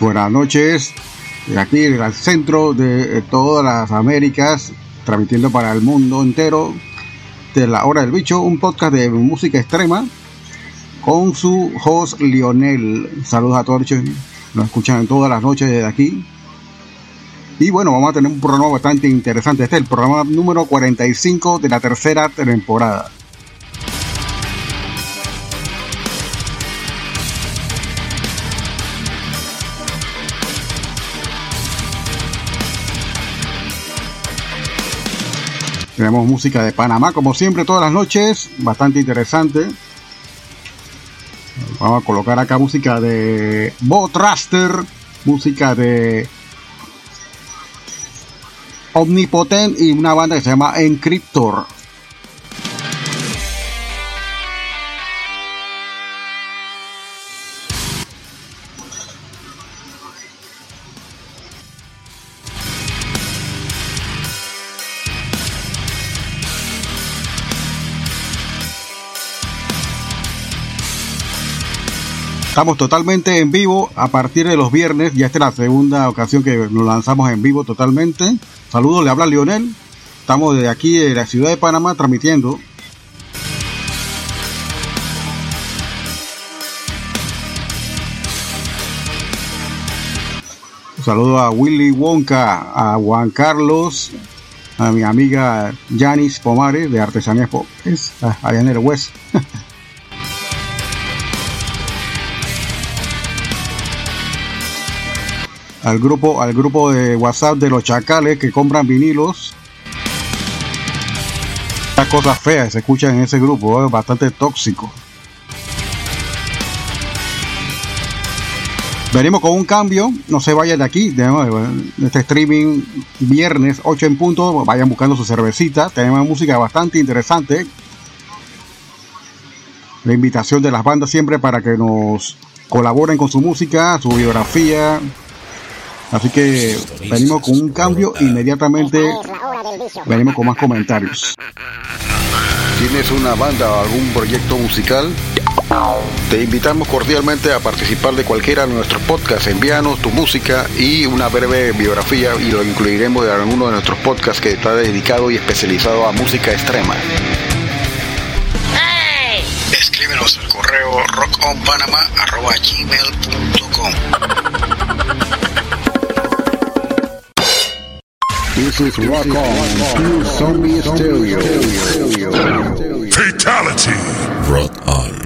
Buenas noches, de aquí en el centro de todas las Américas, transmitiendo para el mundo entero de la hora del bicho, un podcast de música extrema con su host Lionel. Saludos a todos nos escuchan todas las noches desde aquí. Y bueno, vamos a tener un programa bastante interesante. Este es el programa número 45 de la tercera temporada. Tenemos música de Panamá, como siempre, todas las noches, bastante interesante. Vamos a colocar acá música de Bo Traster, música de Omnipotent y una banda que se llama Encryptor. Estamos totalmente en vivo a partir de los viernes. Ya esta es la segunda ocasión que nos lanzamos en vivo totalmente. Saludos, le habla Lionel. Estamos desde aquí de la ciudad de Panamá transmitiendo. Saludo a Willy Wonka, a Juan Carlos, a mi amiga Janis Pomares de Artesanías Pobres, allá en el West. al grupo al grupo de WhatsApp de los chacales que compran vinilos. Las cosas feas se escuchan en ese grupo, es bastante tóxico. Venimos con un cambio, no se vayan de aquí, de en este streaming viernes 8 en punto, vayan buscando su cervecita, tenemos música bastante interesante. La invitación de las bandas siempre para que nos colaboren con su música, su biografía, Así que venimos con un cambio inmediatamente. Venimos con más comentarios. ¿Tienes una banda o algún proyecto musical? Te invitamos cordialmente a participar de cualquiera de nuestros podcasts. Envíanos tu música y una breve biografía y lo incluiremos en alguno de nuestros podcasts que está dedicado y especializado a música extrema. Escríbenos al correo rockonpanama.gmail.com This is Rock On, Zombie Stereo. Fatality. Rot On.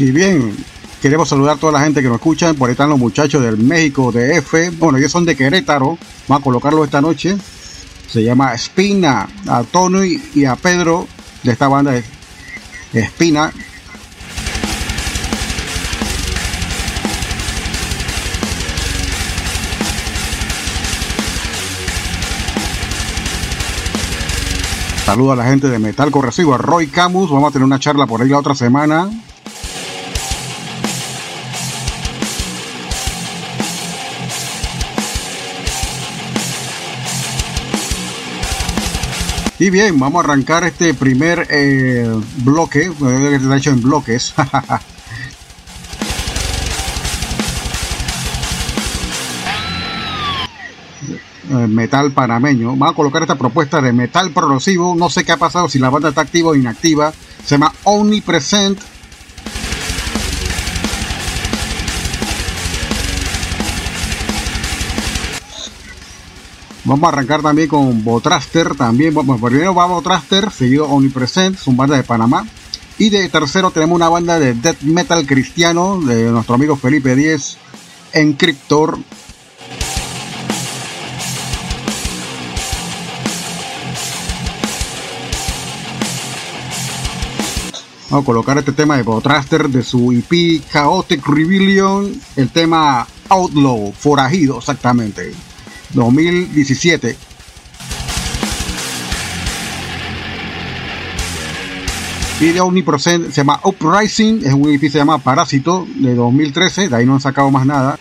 Y bien, queremos saludar a toda la gente que nos escucha. Por ahí están los muchachos del México de F. Bueno, ellos son de Querétaro. Vamos a colocarlo esta noche. Se llama Espina. A Tony y a Pedro de esta banda de Espina. Saludo a la gente de Metal Corresivo, a Roy Camus. Vamos a tener una charla por ahí la otra semana. Y bien, vamos a arrancar este primer eh, bloque, eh, que está hecho en bloques. Eh, metal panameño. Vamos a colocar esta propuesta de metal progresivo. No sé qué ha pasado, si la banda está activa o inactiva. Se llama Omnipresent. Vamos a arrancar también con Botraster. También, bueno, primero va Botraster, seguido Omnipresent, son banda de Panamá. Y de tercero tenemos una banda de death metal cristiano de nuestro amigo Felipe Díez, Encryptor. Vamos a colocar este tema de Botraster de su EP Chaotic Rebellion, el tema Outlaw, forajido exactamente, 2017. Y de Omnipresent se llama Uprising, es un que se llama Parásito de 2013, de ahí no han sacado más nada.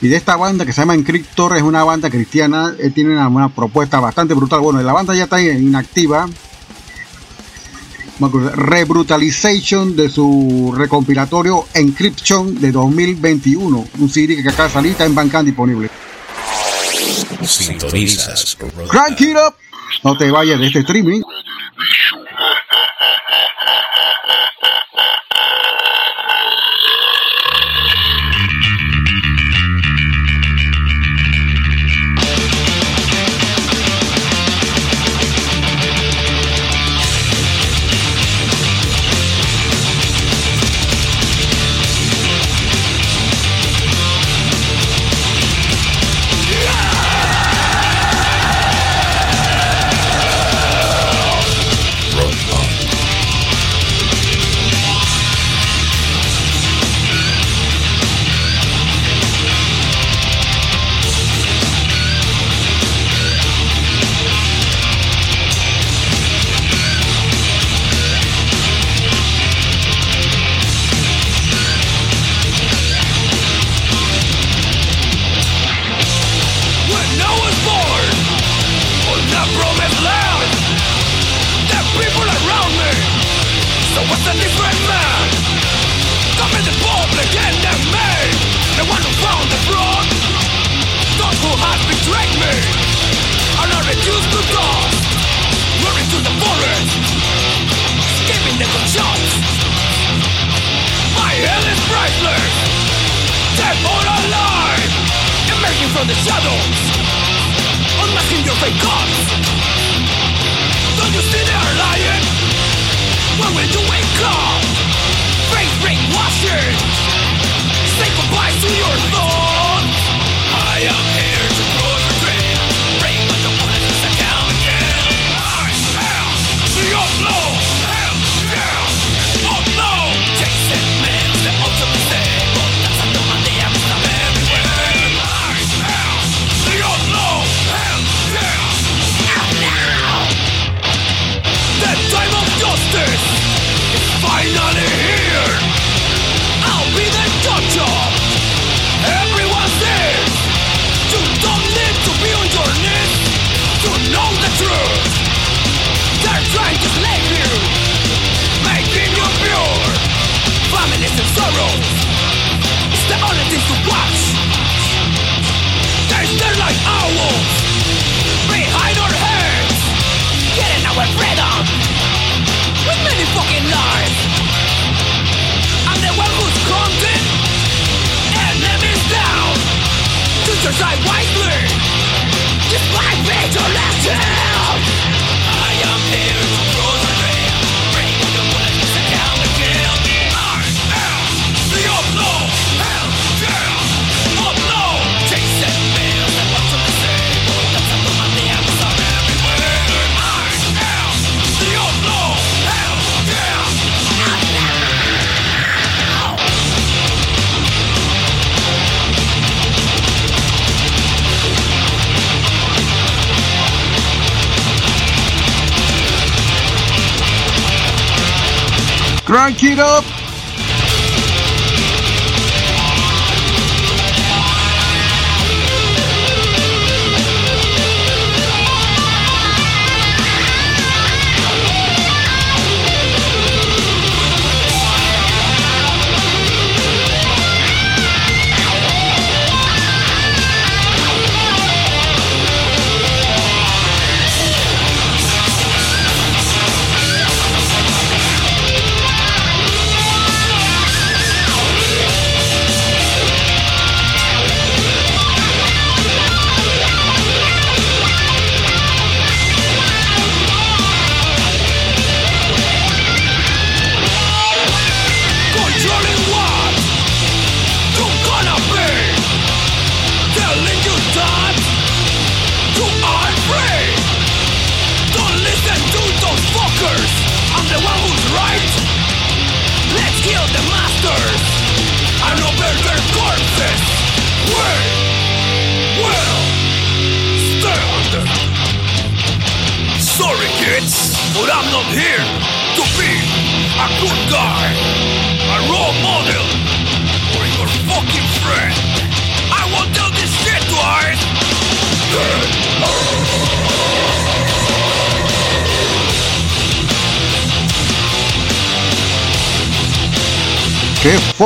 Y de esta banda que se llama Encryptor, es una banda cristiana, eh, tiene una propuesta bastante brutal. Bueno, la banda ya está inactiva. Rebrutalization de su recompilatorio Encryption de 2021. Un CD que salir, está en Bandcamp disponible. Sintonizas. Crank it up. No te vayas de este streaming. demasiado answers I wisely Despite vigilance Crank it up!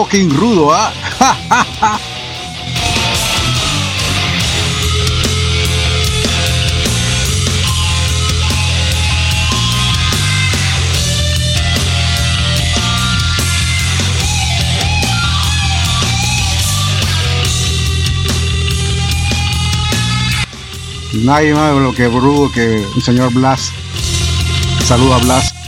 fucking rudo, ¿ah? ¿eh? Nadie más de lo que brudo que el señor Blas. Saluda a Blas.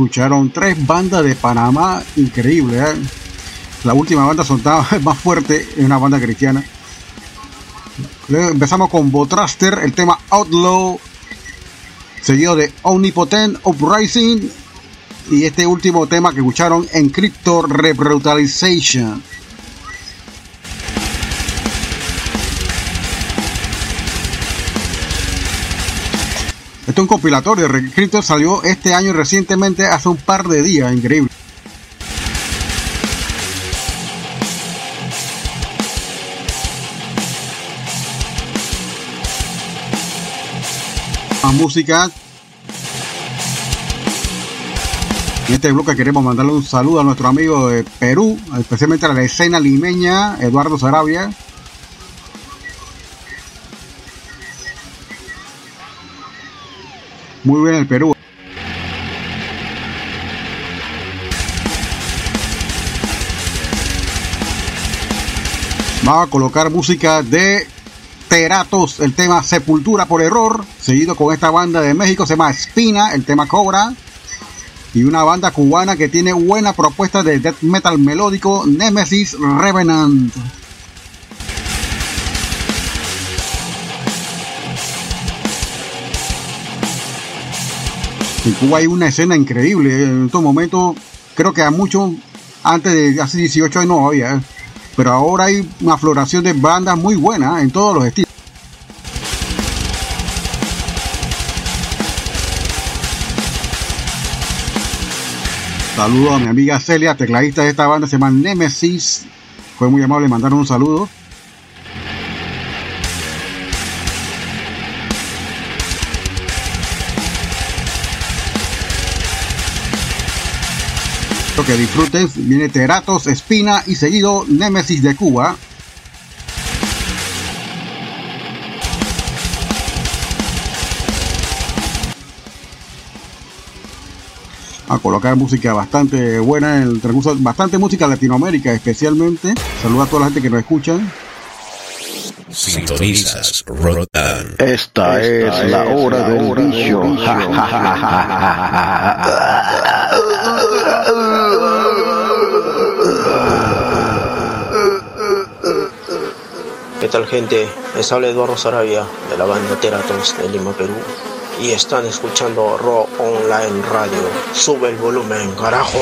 Escucharon tres bandas de Panamá, increíble. ¿eh? La última banda sonaba más fuerte, es una banda cristiana. Empezamos con Botraster, el tema Outlaw, seguido de Omnipotent Uprising y este último tema que escucharon, Encryptor Rebrutalization. Esto es un compilatorio. Recryptor salió este año recientemente, hace un par de días. Increíble. Más música. En este bloque queremos mandarle un saludo a nuestro amigo de Perú, especialmente a la escena limeña, Eduardo Sarabia. Muy bien el Perú. Vamos a colocar música de Teratos, el tema Sepultura por Error, seguido con esta banda de México, se llama Espina, el tema Cobra, y una banda cubana que tiene buena propuesta de death metal melódico, Nemesis Revenant. En Cuba hay una escena increíble. En estos momentos, creo que a mucho antes de hace 18 años no había. ¿eh? Pero ahora hay una floración de bandas muy buenas en todos los estilos. Saludo a mi amiga Celia, tecladista de esta banda, se llama Nemesis. Fue muy amable mandar un saludo. Espero que disfruten. Viene Teratos, Espina y seguido Nemesis de Cuba. a colocar música bastante buena en el transcurso, bastante música Latinoamérica especialmente. Saludos a toda la gente que nos escucha. Sintonizas Rotan. Esta, es, la hora del bicho. tal gente? Les habla Eduardo Sarabia de la banda Teratos de Lima, Perú. Y están escuchando Raw Online Radio. Sube el volumen, carajo.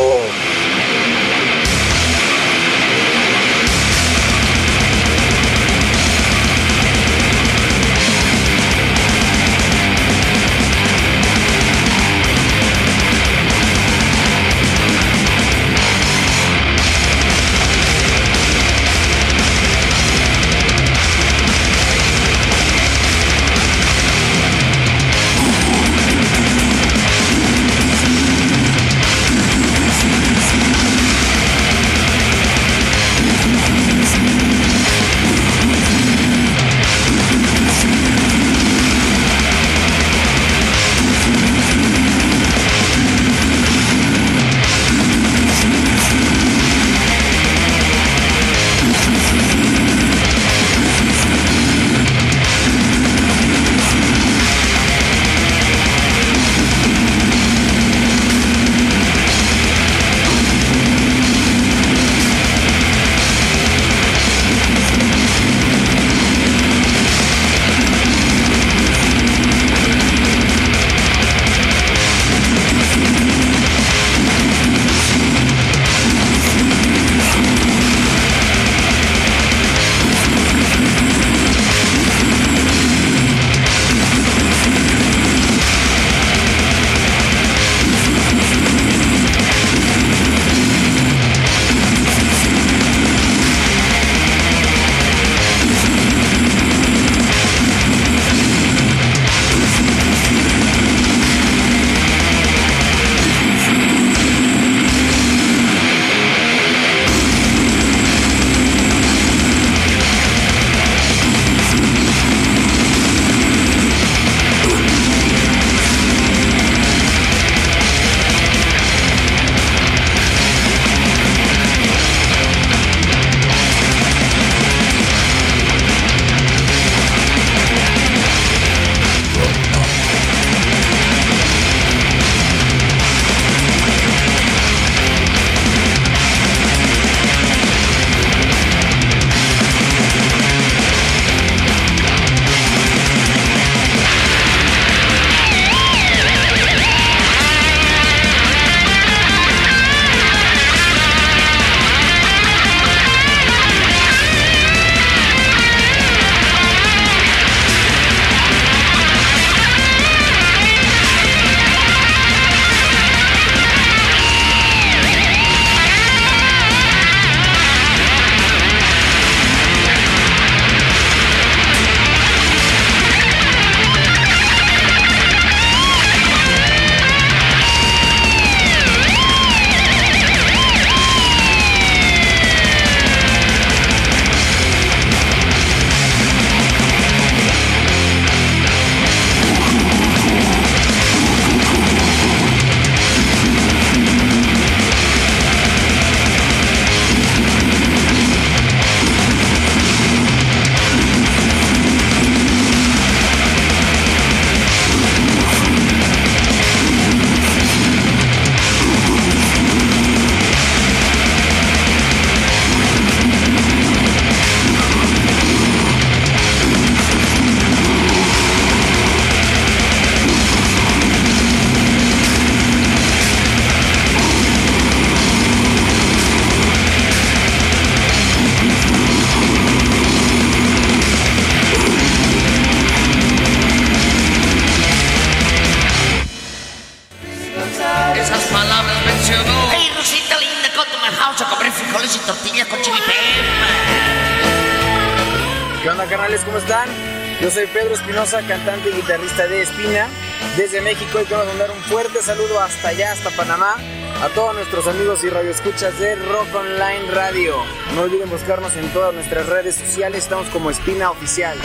Cantante y guitarrista de Espina, desde México y quiero mandar un fuerte saludo hasta allá, hasta Panamá, a todos nuestros amigos y radioescuchas de Rock Online Radio. No olviden buscarnos en todas nuestras redes sociales, estamos como Espina Oficial.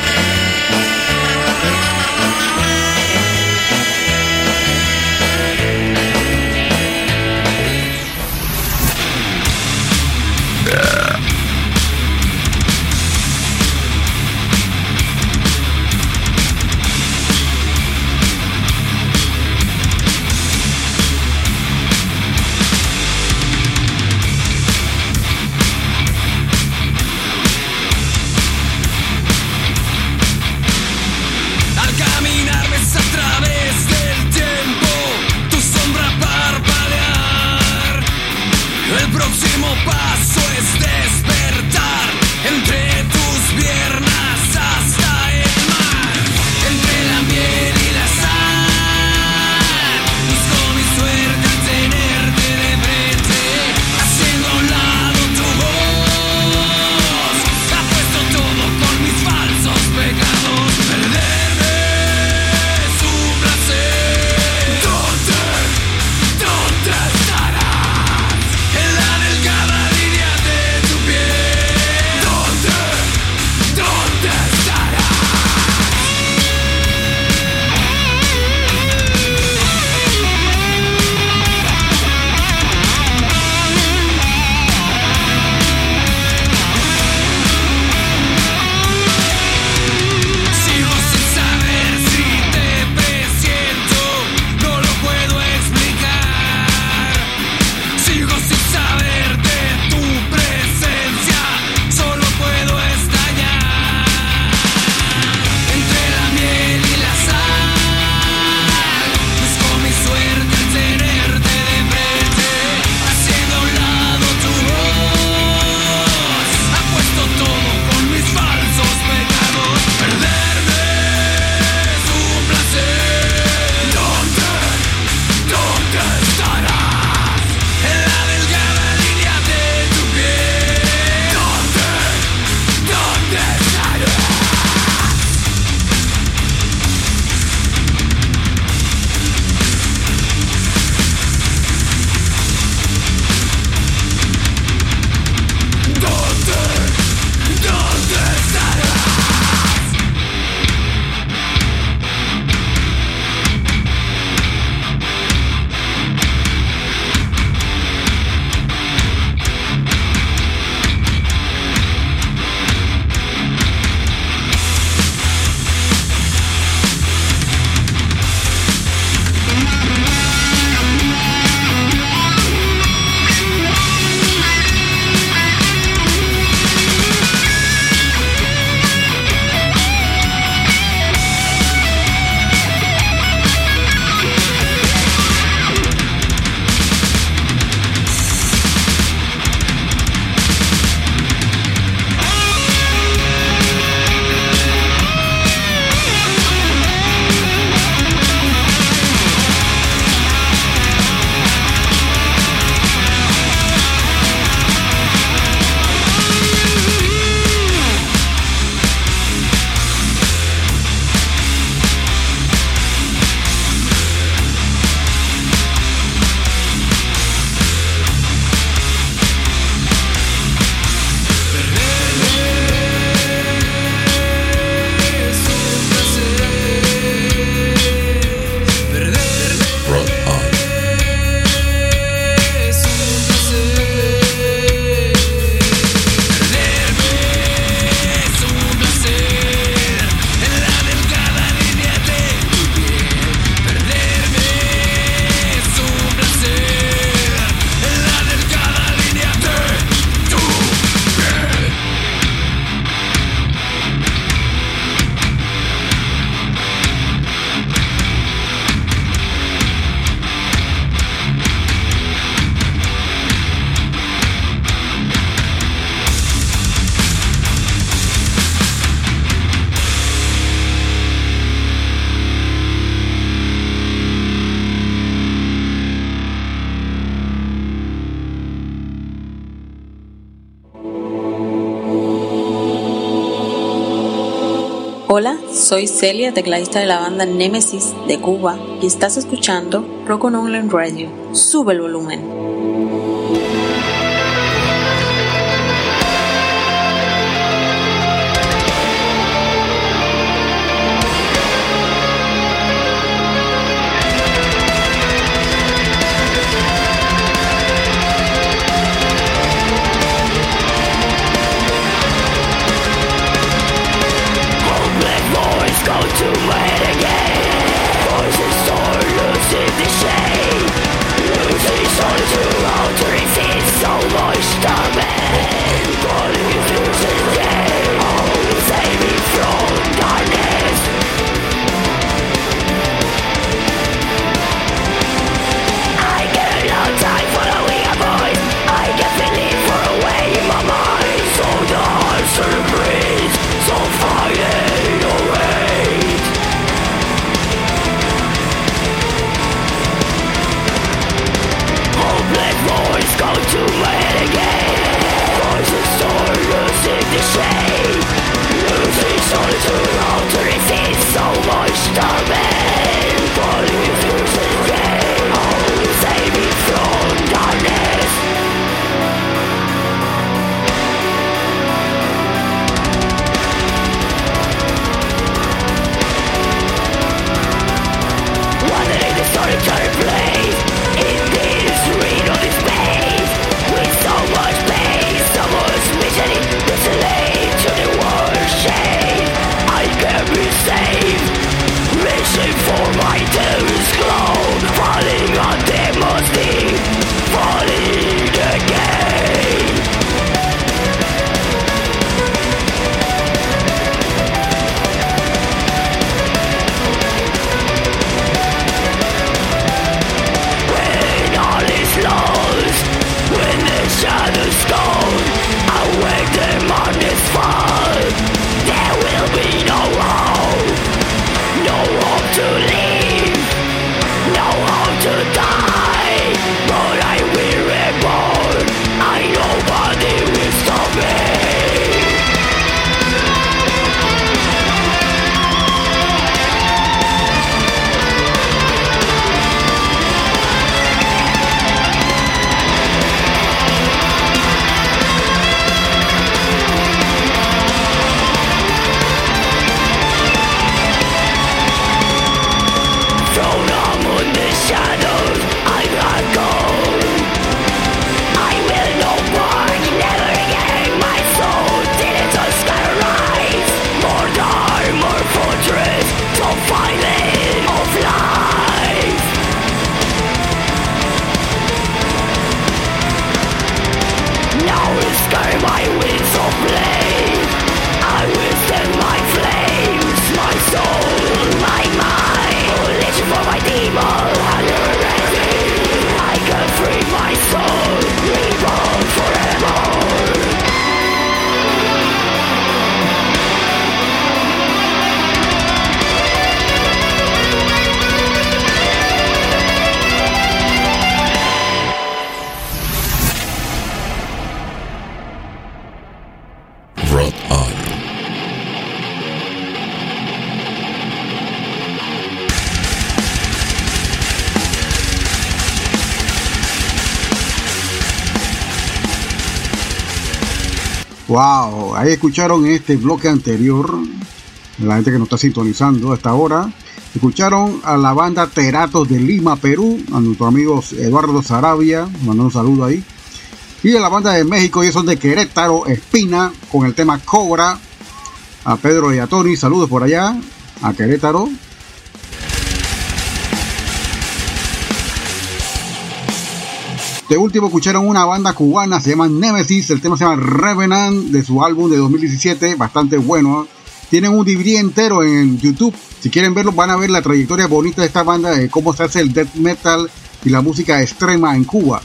Soy Celia, tecladista de la banda Nemesis de Cuba y estás escuchando Rock on Online Radio. Sube el volumen. Wow, ahí escucharon en este bloque anterior, la gente que nos está sintonizando hasta ahora, escucharon a la banda Teratos de Lima, Perú, a nuestro amigo Eduardo Sarabia, mandando un saludo ahí, y a la banda de México, y son de Querétaro, Espina, con el tema Cobra, a Pedro y a Tony, saludos por allá, a Querétaro. De último escucharon una banda cubana, se llama Nemesis, el tema se llama Revenant de su álbum de 2017, bastante bueno. Tienen un DVD entero en YouTube. Si quieren verlo, van a ver la trayectoria bonita de esta banda, de cómo se hace el death metal y la música extrema en Cuba.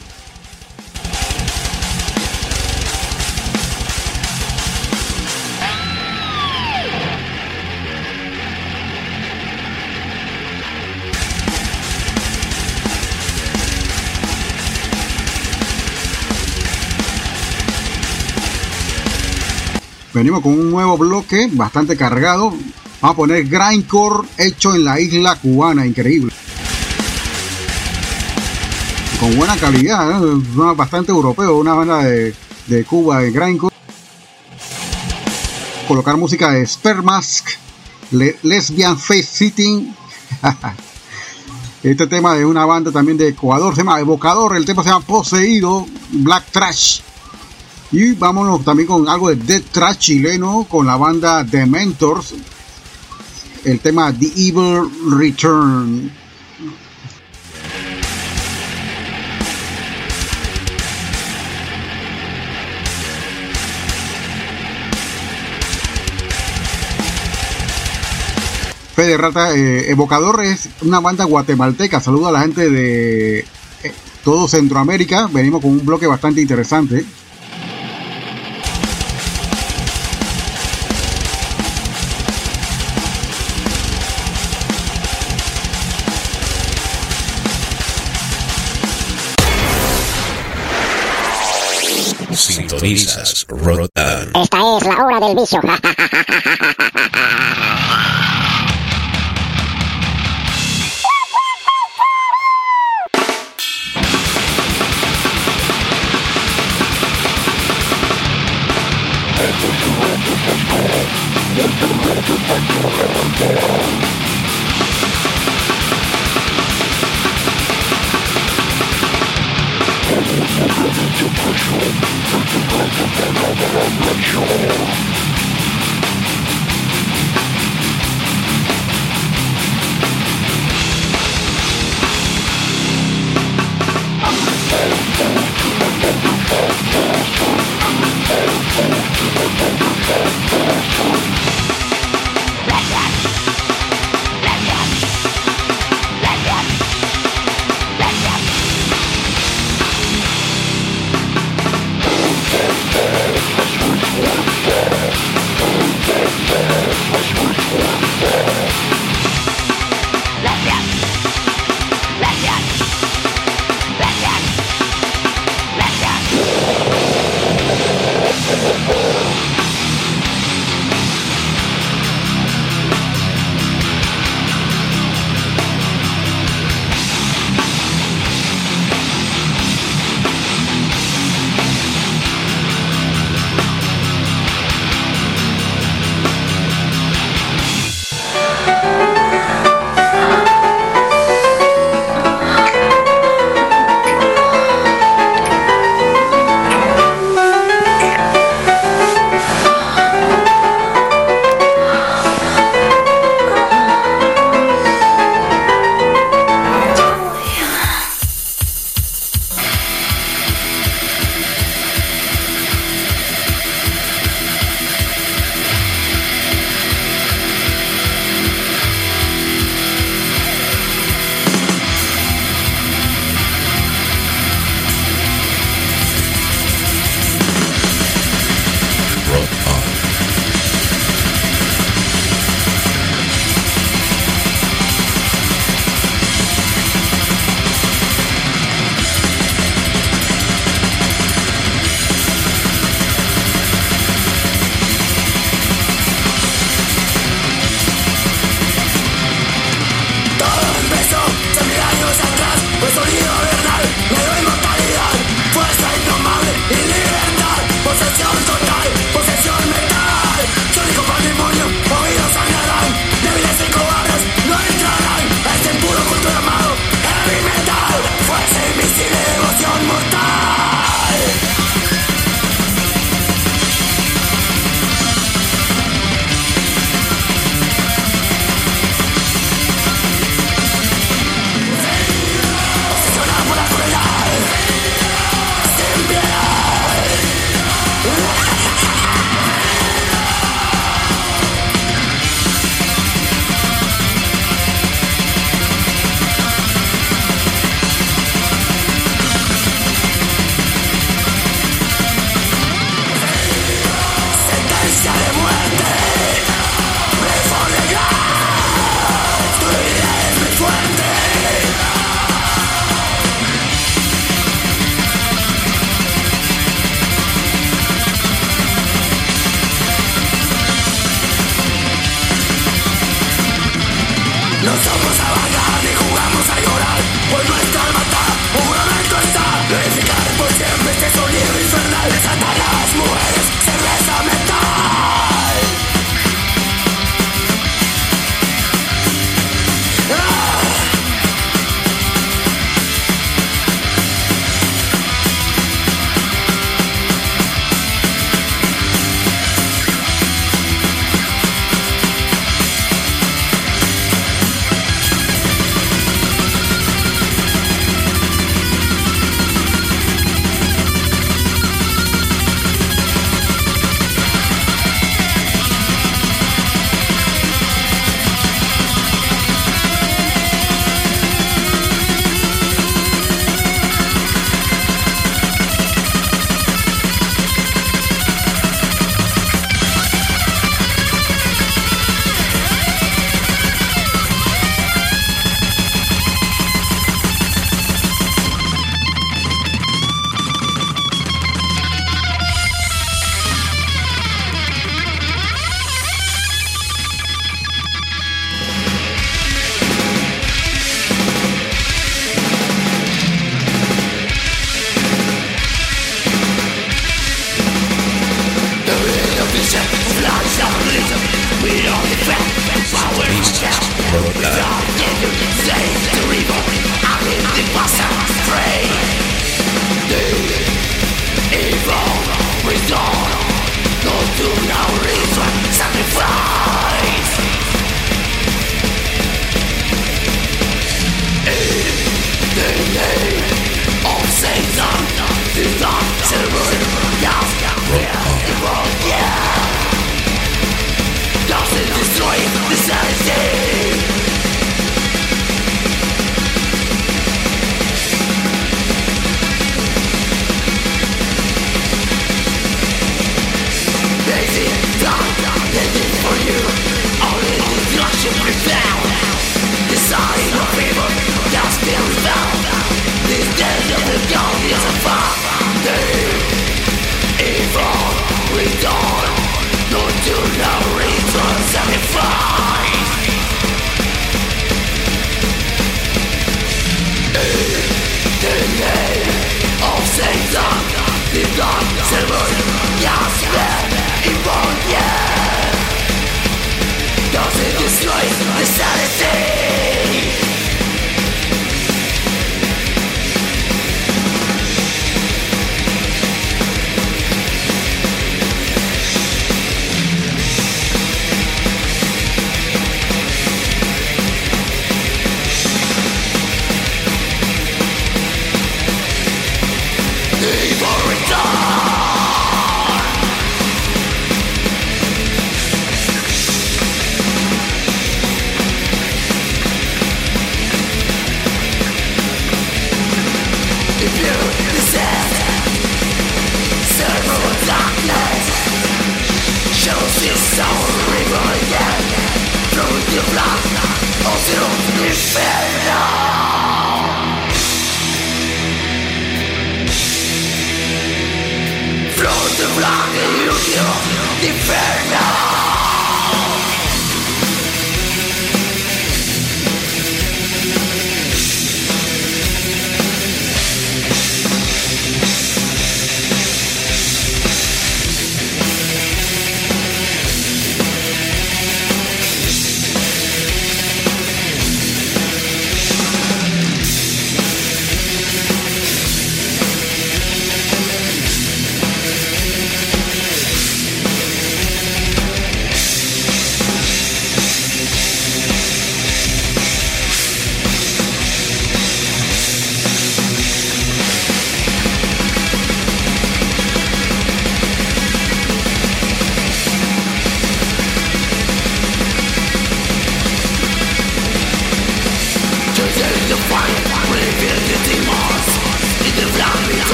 Con un nuevo bloque bastante cargado. Vamos a poner grindcore hecho en la isla cubana, increíble. Con buena calidad, ¿eh? bastante europeo, una banda de, de Cuba de grindcore. Colocar música de Spermask, Lesbian Face Sitting. Este tema de una banda también de Ecuador, se llama Evocador, el tema se llama Poseído, Black Trash. Y vámonos también con algo de Dead Trash chileno con la banda The Mentors, el tema The Evil Return. Fede Rata, eh, Evocador es una banda guatemalteca. Saludo a la gente de eh, todo Centroamérica. Venimos con un bloque bastante interesante. Sintonizas Rotan. Esta es la hora del vicio. Sam Hipno Serwój Jasne i wolnie Does it destroy the sanity?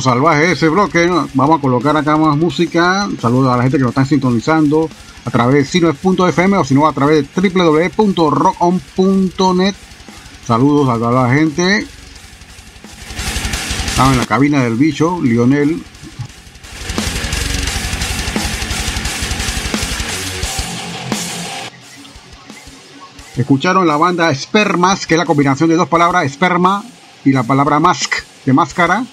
Salvaje ese bloque. Vamos a colocar acá más música. Saludos a la gente que nos están sintonizando a través de sino.fm o si no a través de www.rockom.net. Saludos a toda la gente. Estaba en la cabina del bicho, Lionel. Escucharon la banda Spermas, que es la combinación de dos palabras, esperma y la palabra mask, de máscara.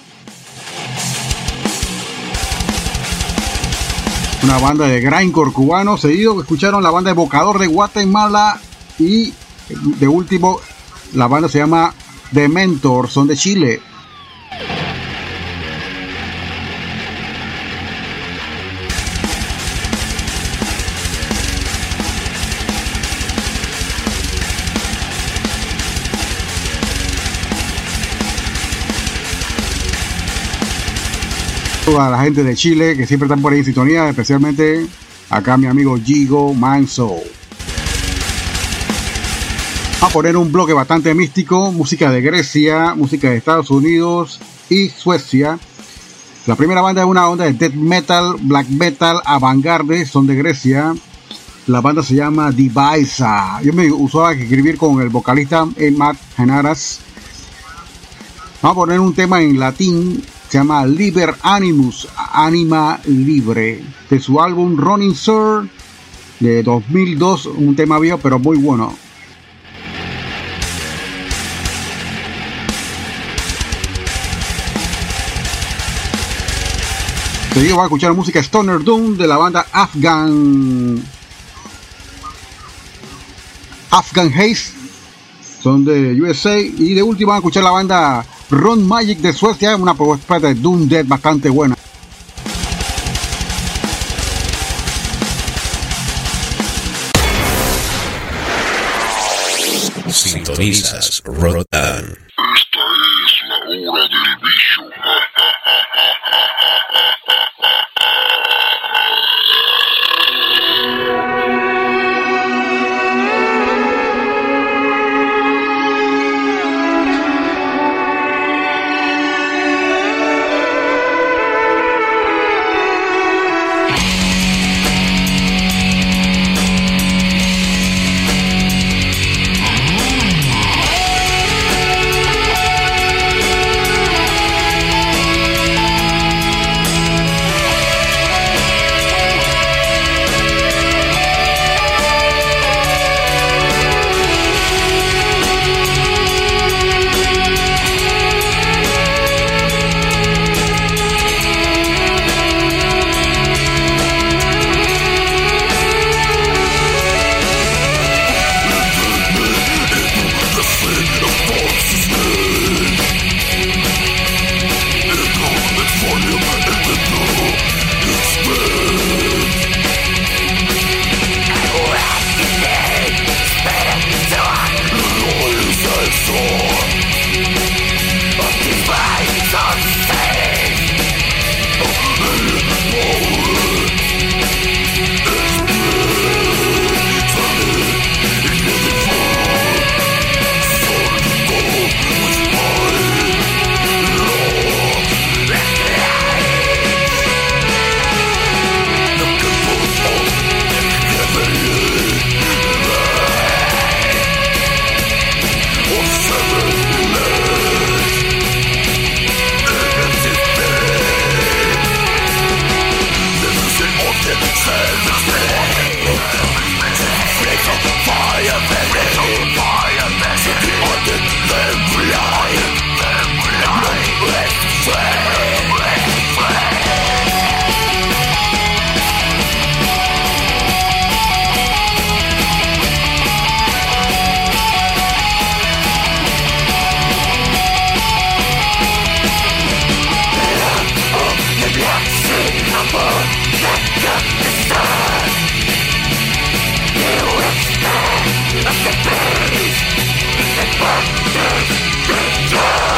Una banda de grindcore cubano. Seguido escucharon la banda Evocador de Guatemala y de último la banda se llama Dementor, son de Chile. Toda la gente de Chile que siempre están por ahí en sintonía, especialmente acá mi amigo Gigo Manso. A poner un bloque bastante místico, música de Grecia, música de Estados Unidos y Suecia. La primera banda es una onda de death metal, black metal, avant-garde, son de Grecia. La banda se llama Divisa. Yo me usaba que escribir con el vocalista Matt Genaras. Vamos a poner un tema en latín, se llama Liber Animus, Anima Libre, de su álbum Running Sir de 2002, un tema viejo pero muy bueno. Te digo, a escuchar música Stoner Doom de la banda Afghan. Afghan Haze. Son de USA. Y de último, va a escuchar la banda Ron Magic de Suecia. Una propuesta de Doom Dead bastante buena. Sintonizas Rotan. Esta es la hora del bicho. Whoa!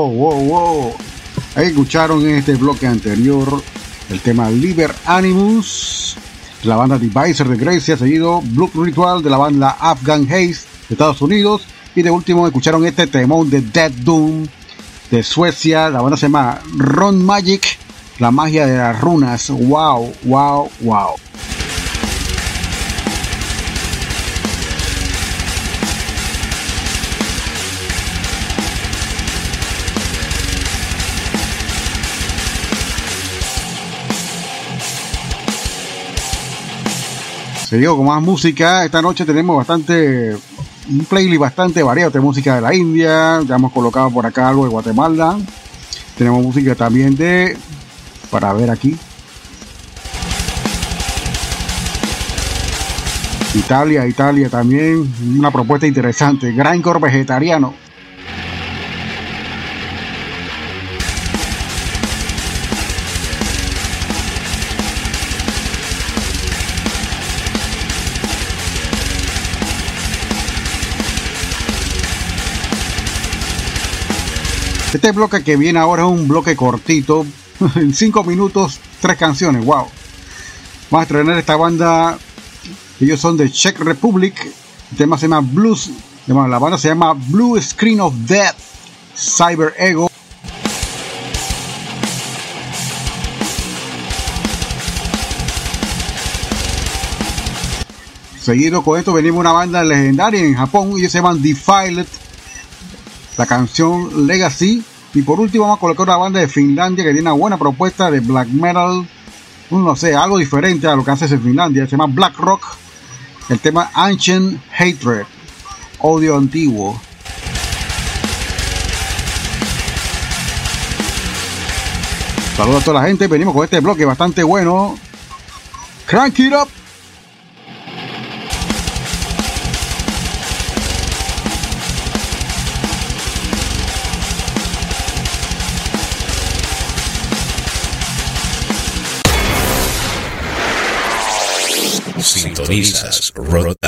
Wow, wow, wow. Ahí escucharon en este bloque anterior el tema Liber Animus, de la banda Divisor de Grecia, seguido Blue Ritual de la banda Afghan Haze de Estados Unidos. Y de último escucharon este temón de Dead Doom de Suecia. La banda se llama Ron Magic, la magia de las runas. Wow, wow, wow. Seguido con más música. Esta noche tenemos bastante. Un playlist bastante variado de música de la India. Ya hemos colocado por acá algo de Guatemala. Tenemos música también de. Para ver aquí. Italia, Italia también. Una propuesta interesante. Grindcore vegetariano. Este bloque que viene ahora es un bloque cortito, en 5 minutos, tres canciones, wow. Vamos a estrenar esta banda, ellos son de Czech Republic, el tema se llama Blues, la banda se llama Blue Screen of Death, Cyber Ego. Seguido con esto venimos una banda legendaria en Japón, ellos se llaman Defiled. La canción Legacy. Y por último vamos a colocar una banda de Finlandia que tiene una buena propuesta de black metal, no sé, algo diferente a lo que hace en Finlandia. Se llama Black Rock. El tema Ancient Hatred, odio antiguo. Saludos a toda la gente, venimos con este bloque bastante bueno. Crank it up. Sintonizas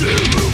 Simulation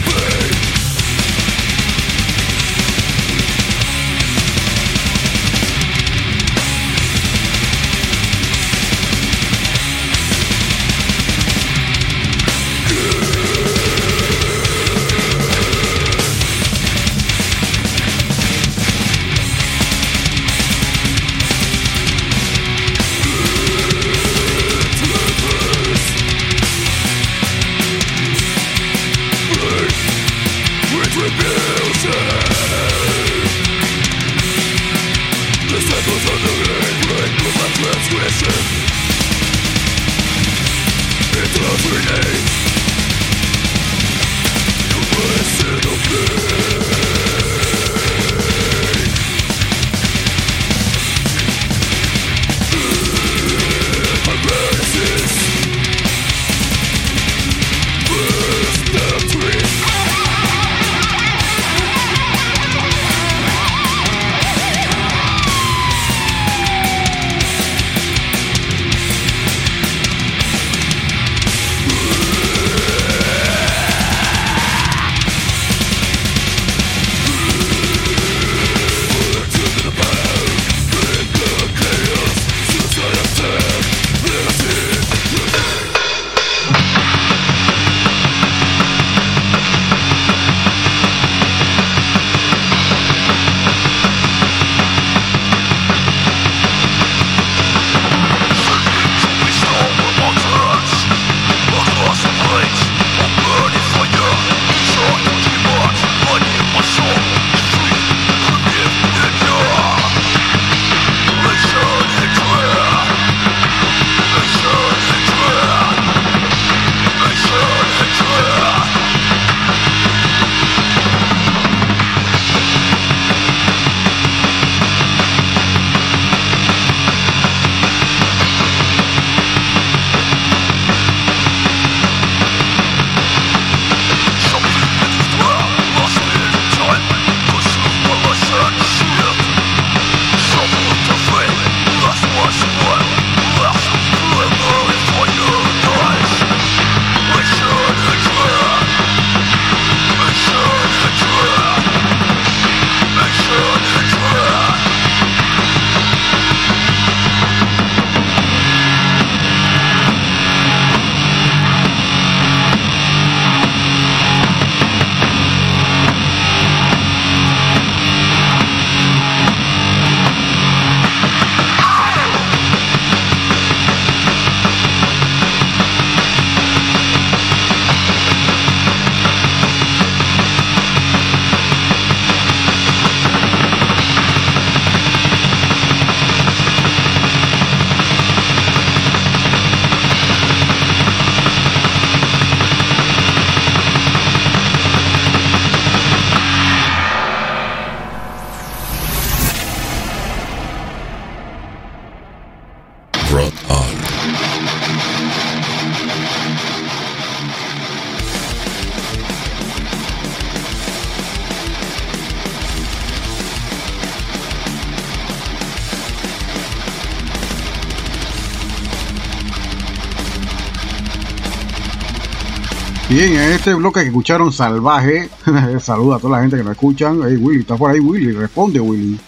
Este bloque que escucharon Salvaje, saluda a toda la gente que nos escuchan. Hey Willy, está por ahí Willy, responde Willy.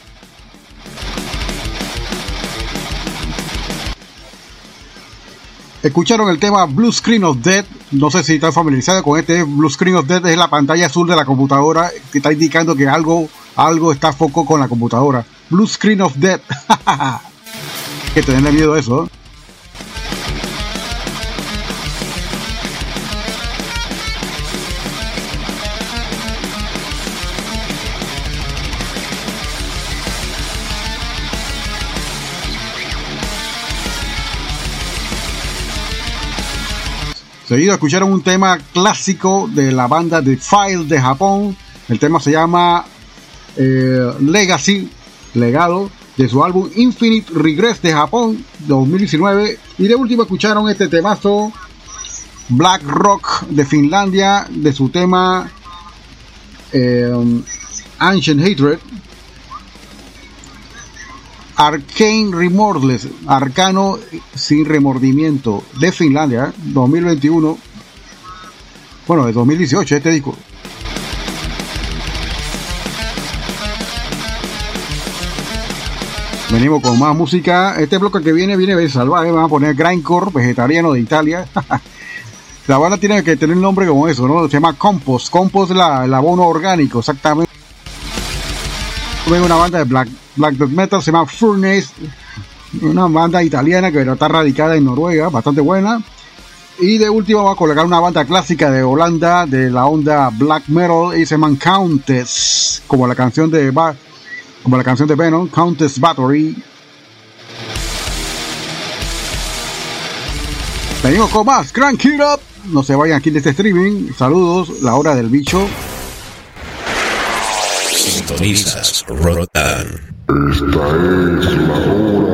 Escucharon el tema Blue Screen of Death. No sé si están familiarizados con este. Blue Screen of Death es la pantalla azul de la computadora que está indicando que algo, algo está foco con la computadora. Blue Screen of Death. que tenerle miedo a eso. ¿eh? Seguido escucharon un tema clásico de la banda The File de Japón. El tema se llama eh, Legacy, legado, de su álbum Infinite Regress de Japón 2019. Y de último escucharon este temazo Black Rock de Finlandia, de su tema eh, Ancient Hatred. Arcane Remorseless, Arcano sin remordimiento de Finlandia, 2021. Bueno, de 2018 este disco. Venimos con más música. Este bloque que viene viene de salvaje. Van a poner Grindcore, vegetariano de Italia. la banda tiene que tener un nombre como eso, ¿no? Se llama Compost. Compost la, el abono orgánico, exactamente. Vengo una banda de black, black death metal, se llama Furnace. Una banda italiana que está radicada en Noruega, bastante buena. Y de último vamos a colocar una banda clásica de Holanda de la onda black metal y se llama Countess, como la canción de como la canción de Venom, Countess Battery. Venimos con más, Crank It Up. No se vayan aquí de este streaming. Saludos, la hora del bicho. Sintonizas Rotan. Esta es la hora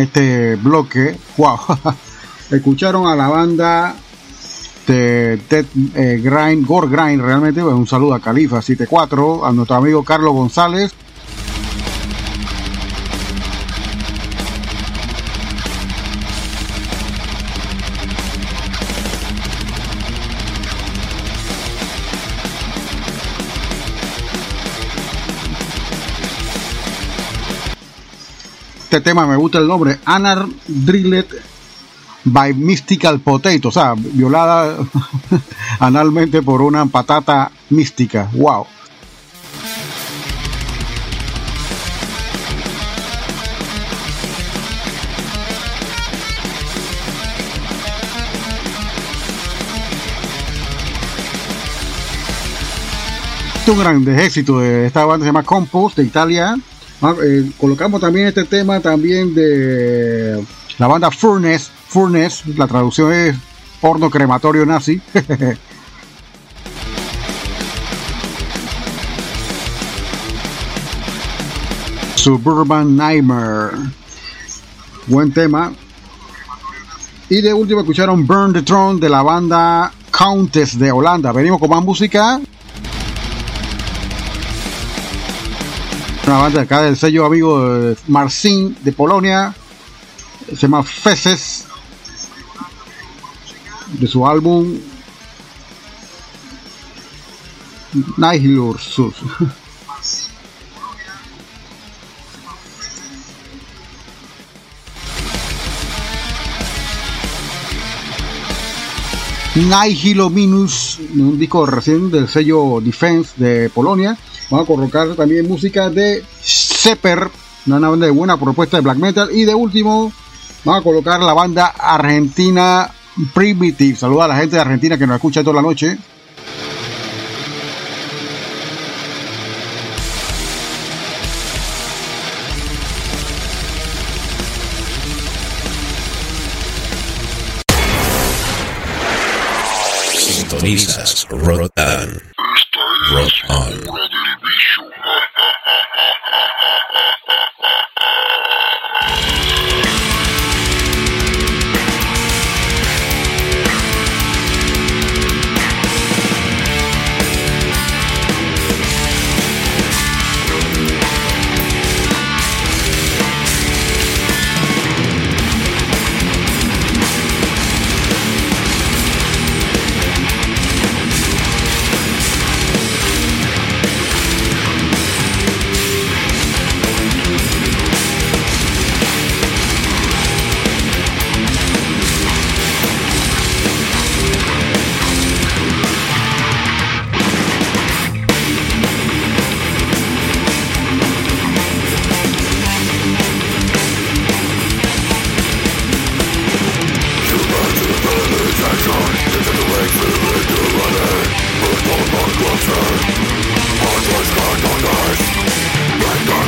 este bloque. Wow. Escucharon a la banda de Dead eh, Grind, Gore Grind, realmente. pues, un saludo a Califa 74, a nuestro amigo Carlos González. Este tema me gusta el nombre, Anar Drilled by Mystical Potato, o sea, violada analmente por una patata mística. Wow. un gran éxito de esta banda se llama Compost de Italia. Ah, eh, colocamos también este tema también de la banda Furnace. Furnace, la traducción es horno crematorio nazi. Suburban Nightmare. Buen tema. Y de último escucharon Burn the Throne de la banda Countess de Holanda. Venimos con más música. Una banda acá del sello amigo de Marcin de Polonia. Se llama Feces. De su álbum Nihilursus. Nihilominus, un disco recién del sello Defense de Polonia. Vamos a colocar también música de Sepper, una banda de buena propuesta de black metal. Y de último, vamos a colocar la banda argentina Primitive. Saluda a la gente de Argentina que nos escucha toda la noche. Sintonizas Rotan. Rock on.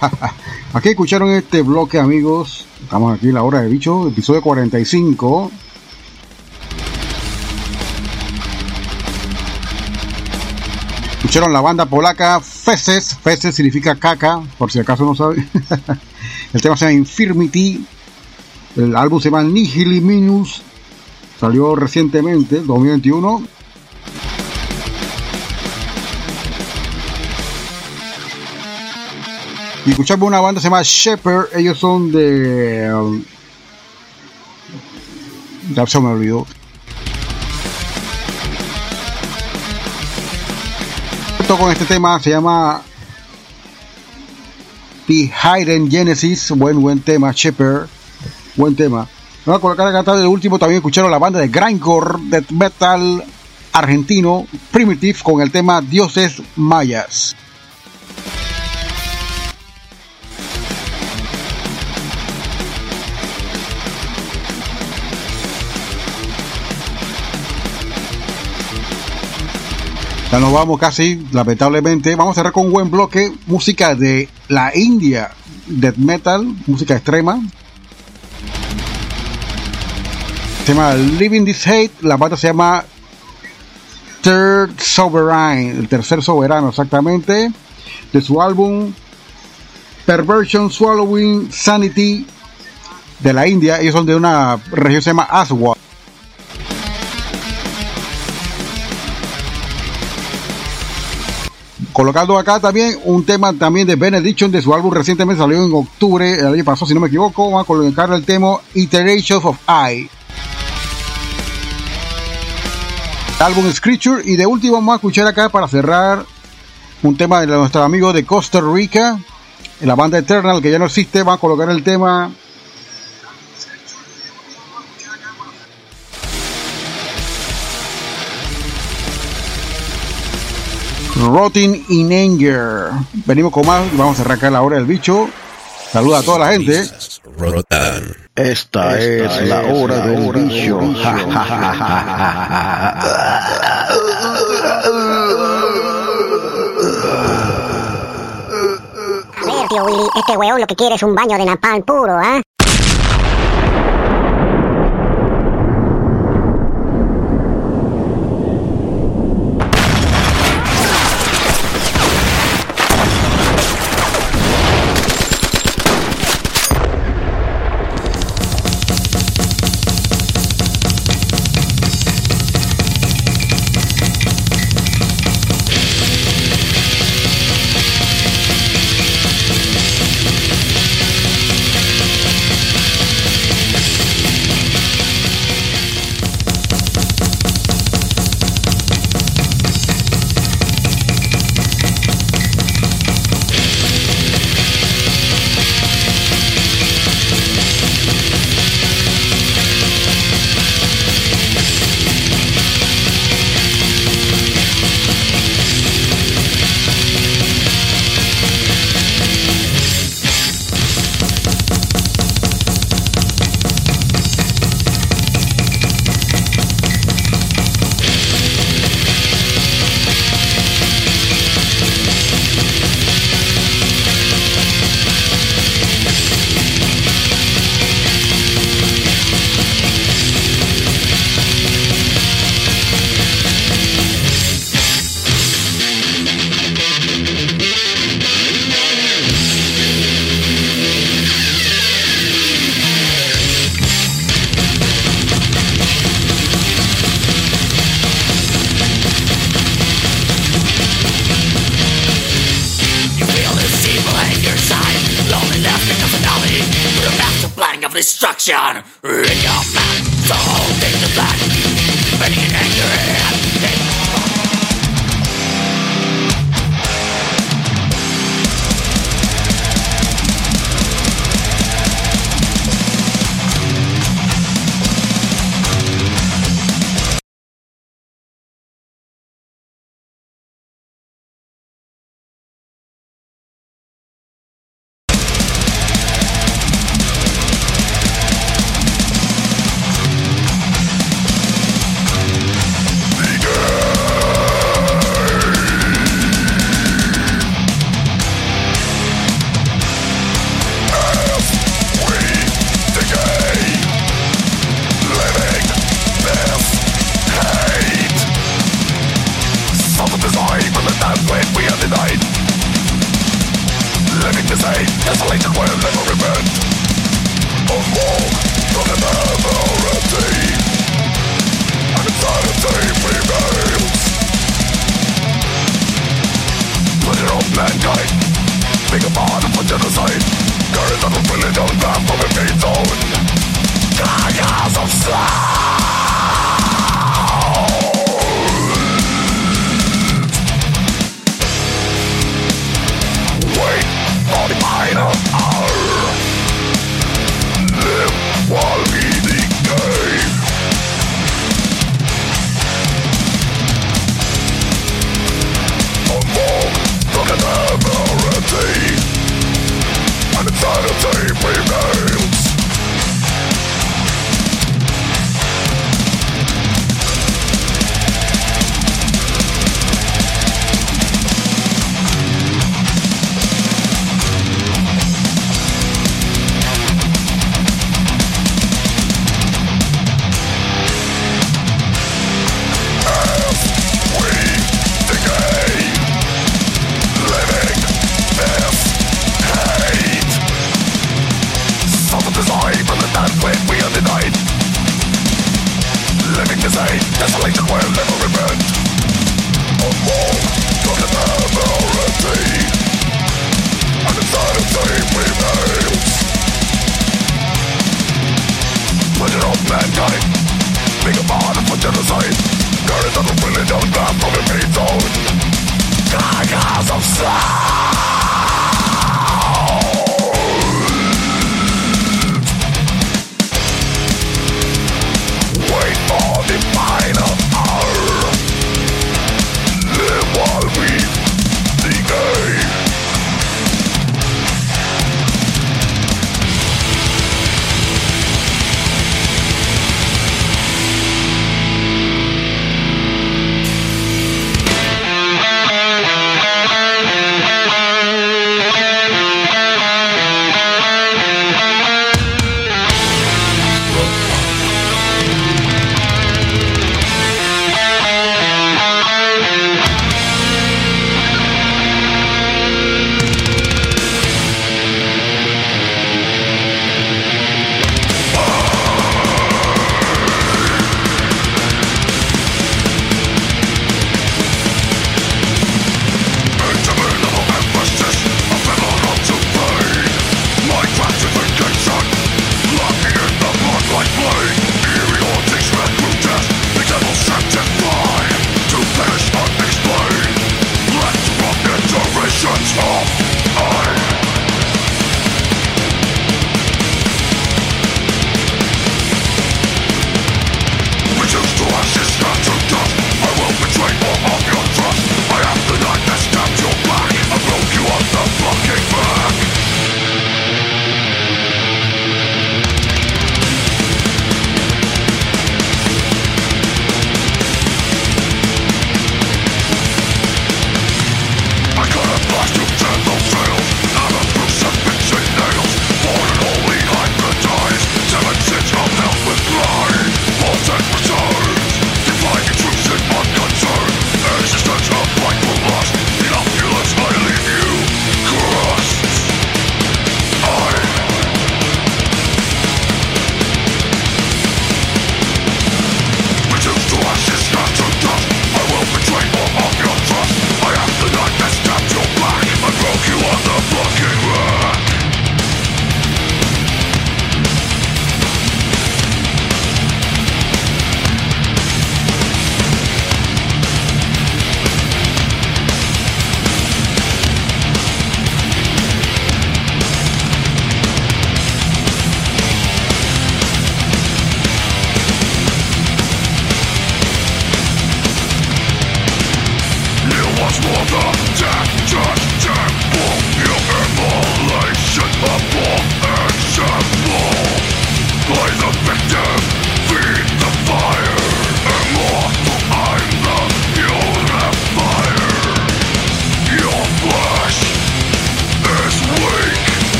Aquí escucharon este bloque, amigos. Estamos aquí en la hora del bicho, episodio 45. Escucharon la banda polaca Feces. Feces significa caca, por si acaso no saben. El tema se llama Infirmity. El álbum se llama Nihili Minus. Salió recientemente, 2021. Y escuchamos una banda se llama Shepherd. Ellos son de. um, ya se me olvidó. Con este tema se llama The Genesis. Buen, buen tema, Shepherd. Buen tema. Vamos a colocar acá de último también escucharon la banda de grindcore death metal argentino Primitive con el tema Dioses Mayas. Ya nos vamos casi, lamentablemente. Vamos a cerrar con un buen bloque. Música de la India, death metal, música extrema. Se llama Living This Hate. La banda se llama Third Sovereign, el tercer soberano exactamente. De su álbum Perversion Swallowing Sanity de la India. Ellos son de una región que se llama Aswad. Colocando acá también un tema también de Benediction de su álbum recientemente salió en octubre el año pasado si no me equivoco. Vamos a colocar el tema Iterations of I. Álbum Scripture. Y de último vamos a escuchar acá para cerrar un tema de nuestro amigo de Costa Rica la banda Eternal que ya no existe. Va a colocar el tema Rotting in Anger. Venimos con más y vamos a arrancar la hora del bicho. Saluda a toda la gente. Esta, es, la hora del bicho. A ver, tío Willy, este weón lo que quiere es un baño de napalm puro, ¿ah?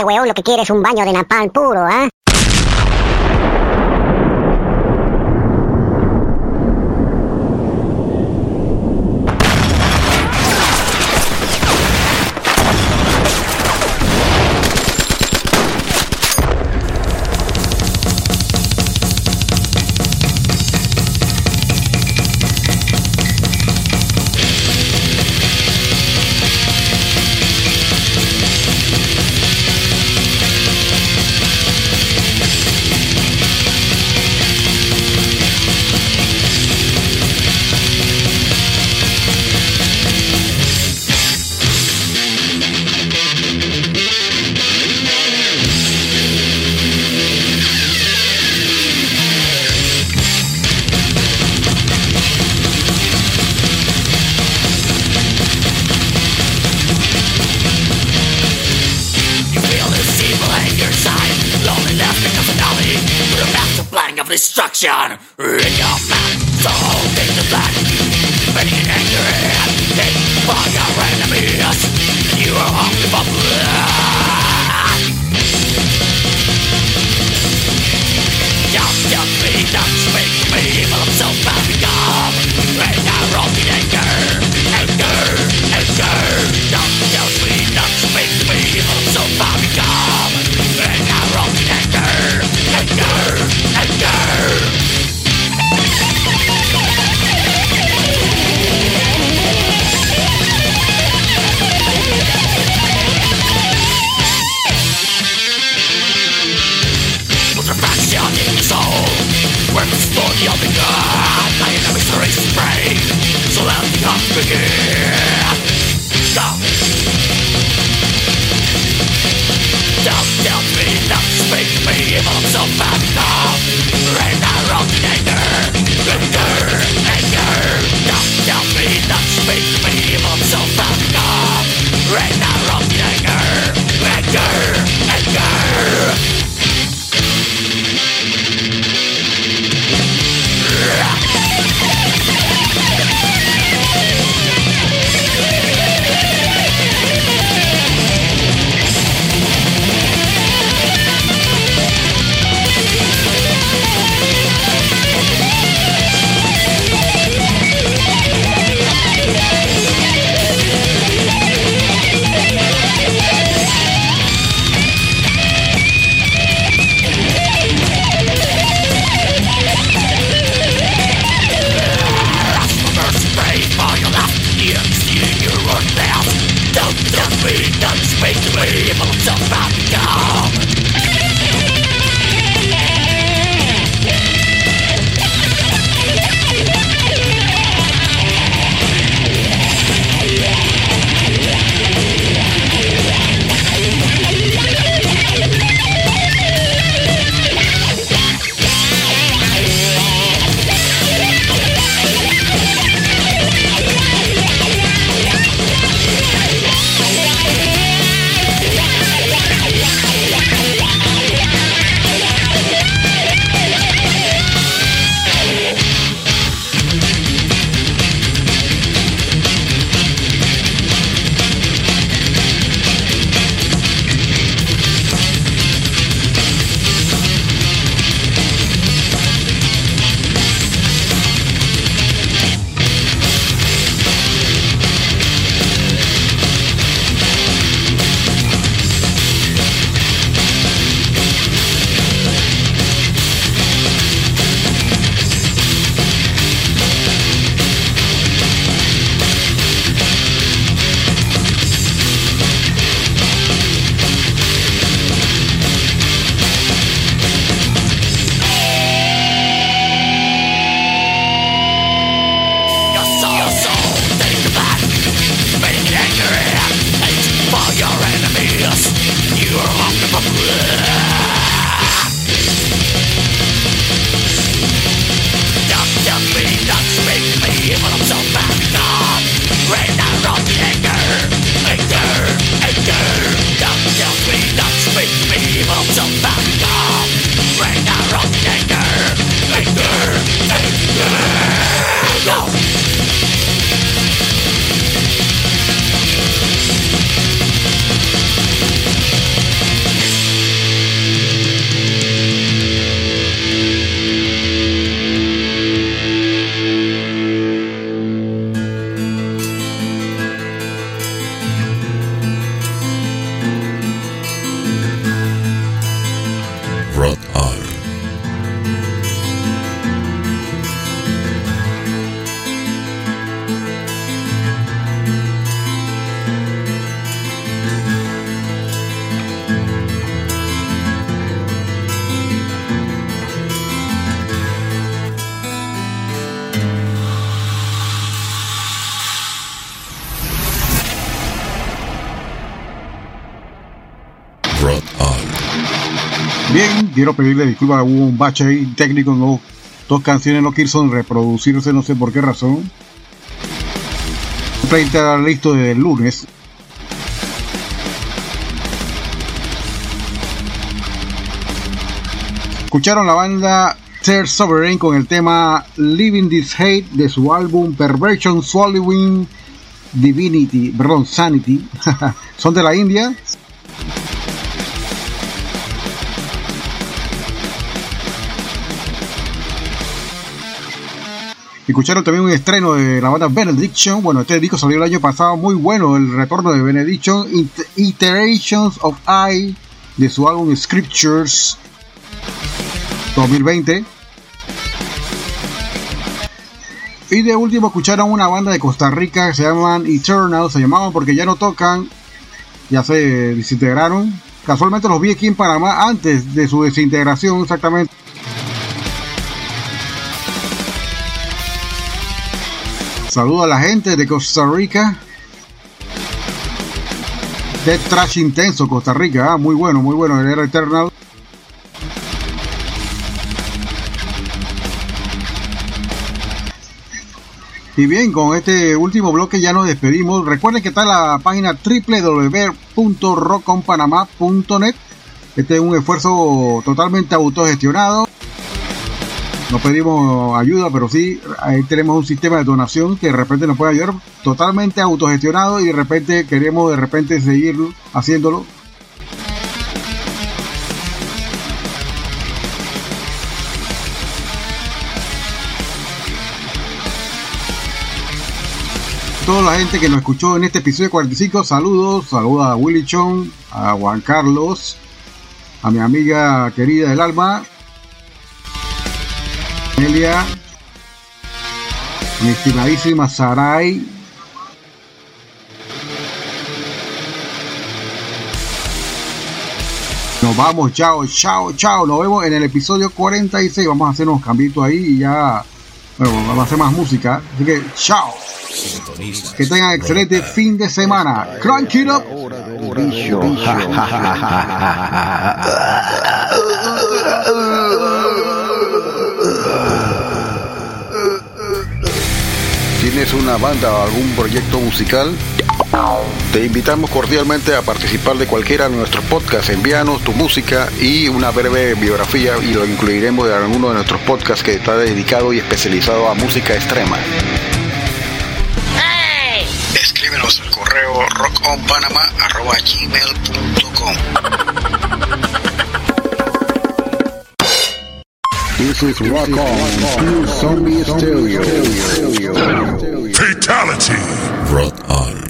Este lo que quiere es un baño de napalm puro, ¿ah? ¿eh? Quiero pedirle disculpas, hubo un bache ahí técnico, no, dos canciones no quiso reproducirse, no sé por qué razón. El listo desde el lunes. Escucharon la banda Third Sovereign con el tema Living This Hate de su álbum Perversion Swallowing Divinity, perdón, Sanity. Son de la India. Escucharon también un estreno de la banda Benediction. Bueno, este disco salió el año pasado, muy bueno. El retorno de Benediction, It- Iterations of I, de su álbum Scriptures 2020. Y de último escucharon una banda de Costa Rica que se llaman Eternal, se llamaban porque ya no tocan, ya se desintegraron. Casualmente los vi aquí en Panamá antes de su desintegración exactamente. Saludo a la gente de Costa Rica. De Trash Intenso, Costa Rica. ah, muy bueno, muy bueno. El Era Eternal. Y bien, con este último bloque ya nos despedimos. Recuerden que está la página www.rockonpanamá.net. Este es un esfuerzo totalmente autogestionado. No pedimos ayuda, pero sí, ahí tenemos un sistema de donación que de repente nos puede ayudar totalmente autogestionado y de repente queremos de repente seguir haciéndolo. Toda la gente que nos escuchó en este episodio 45, saludos, saludos a Willy Chong, a Juan Carlos, a mi amiga querida del alma, Elia, mi estimadísima Sarai. Nos vamos, chao, chao, chao. Nos vemos en el episodio 46. Vamos a hacer unos cambios ahí y ya. Bueno, vamos a hacer más música. Así que, chao. Que tengan excelente fin de semana. Crank it up. ¿Tienes una banda o algún proyecto musical? Te invitamos cordialmente a participar de cualquiera de nuestros podcasts. Envíanos tu música y una breve biografía y lo incluiremos en alguno de nuestros podcasts que está dedicado y especializado a música extrema. Escríbenos al correo rockonpanama.gmail.com This is Rock On, Pure Zombie Stereo. Fatality. Rock on.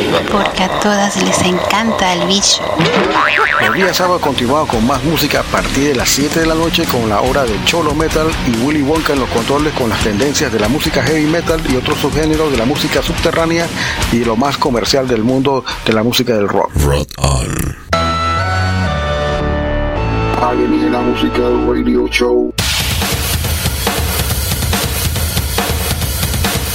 Porque a todas les encanta el bicho. Los días sábados continuamos con más música a partir de las 7 de la noche con la hora del Cholo Metal y Willy Wonka en los controles con las tendencias de la música heavy metal y otros subgéneros de la música subterránea y lo más comercial del mundo de la música del rock. Rock on. Alguien en la música del radio show.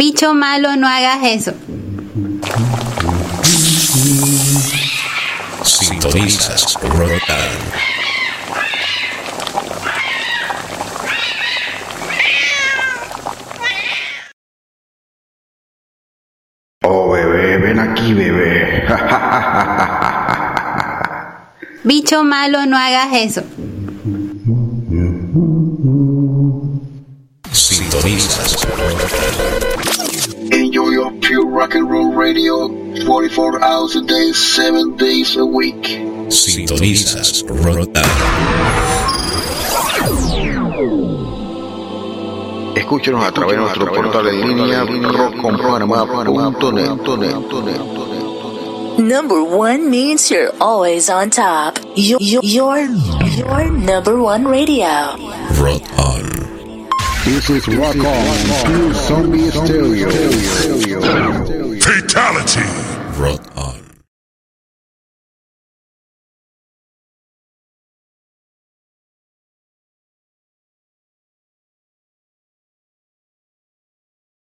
Bicho malo, no hagas eso. Sintonizas Rock On. Oh, bebé, ven aquí, bebé. Bicho malo, no hagas eso. Sintonizas rock and roll radio 44 hours a day, 7 days a week. Sintonizas Rock On. Escúchenos a través de nuestro portal en línea rockconpanamá.net. Number one means you're always on top. You're, you're, you're number one radio. Rock On. This is Rock On, Pure Zombie Stereo. Fatality. Rock On.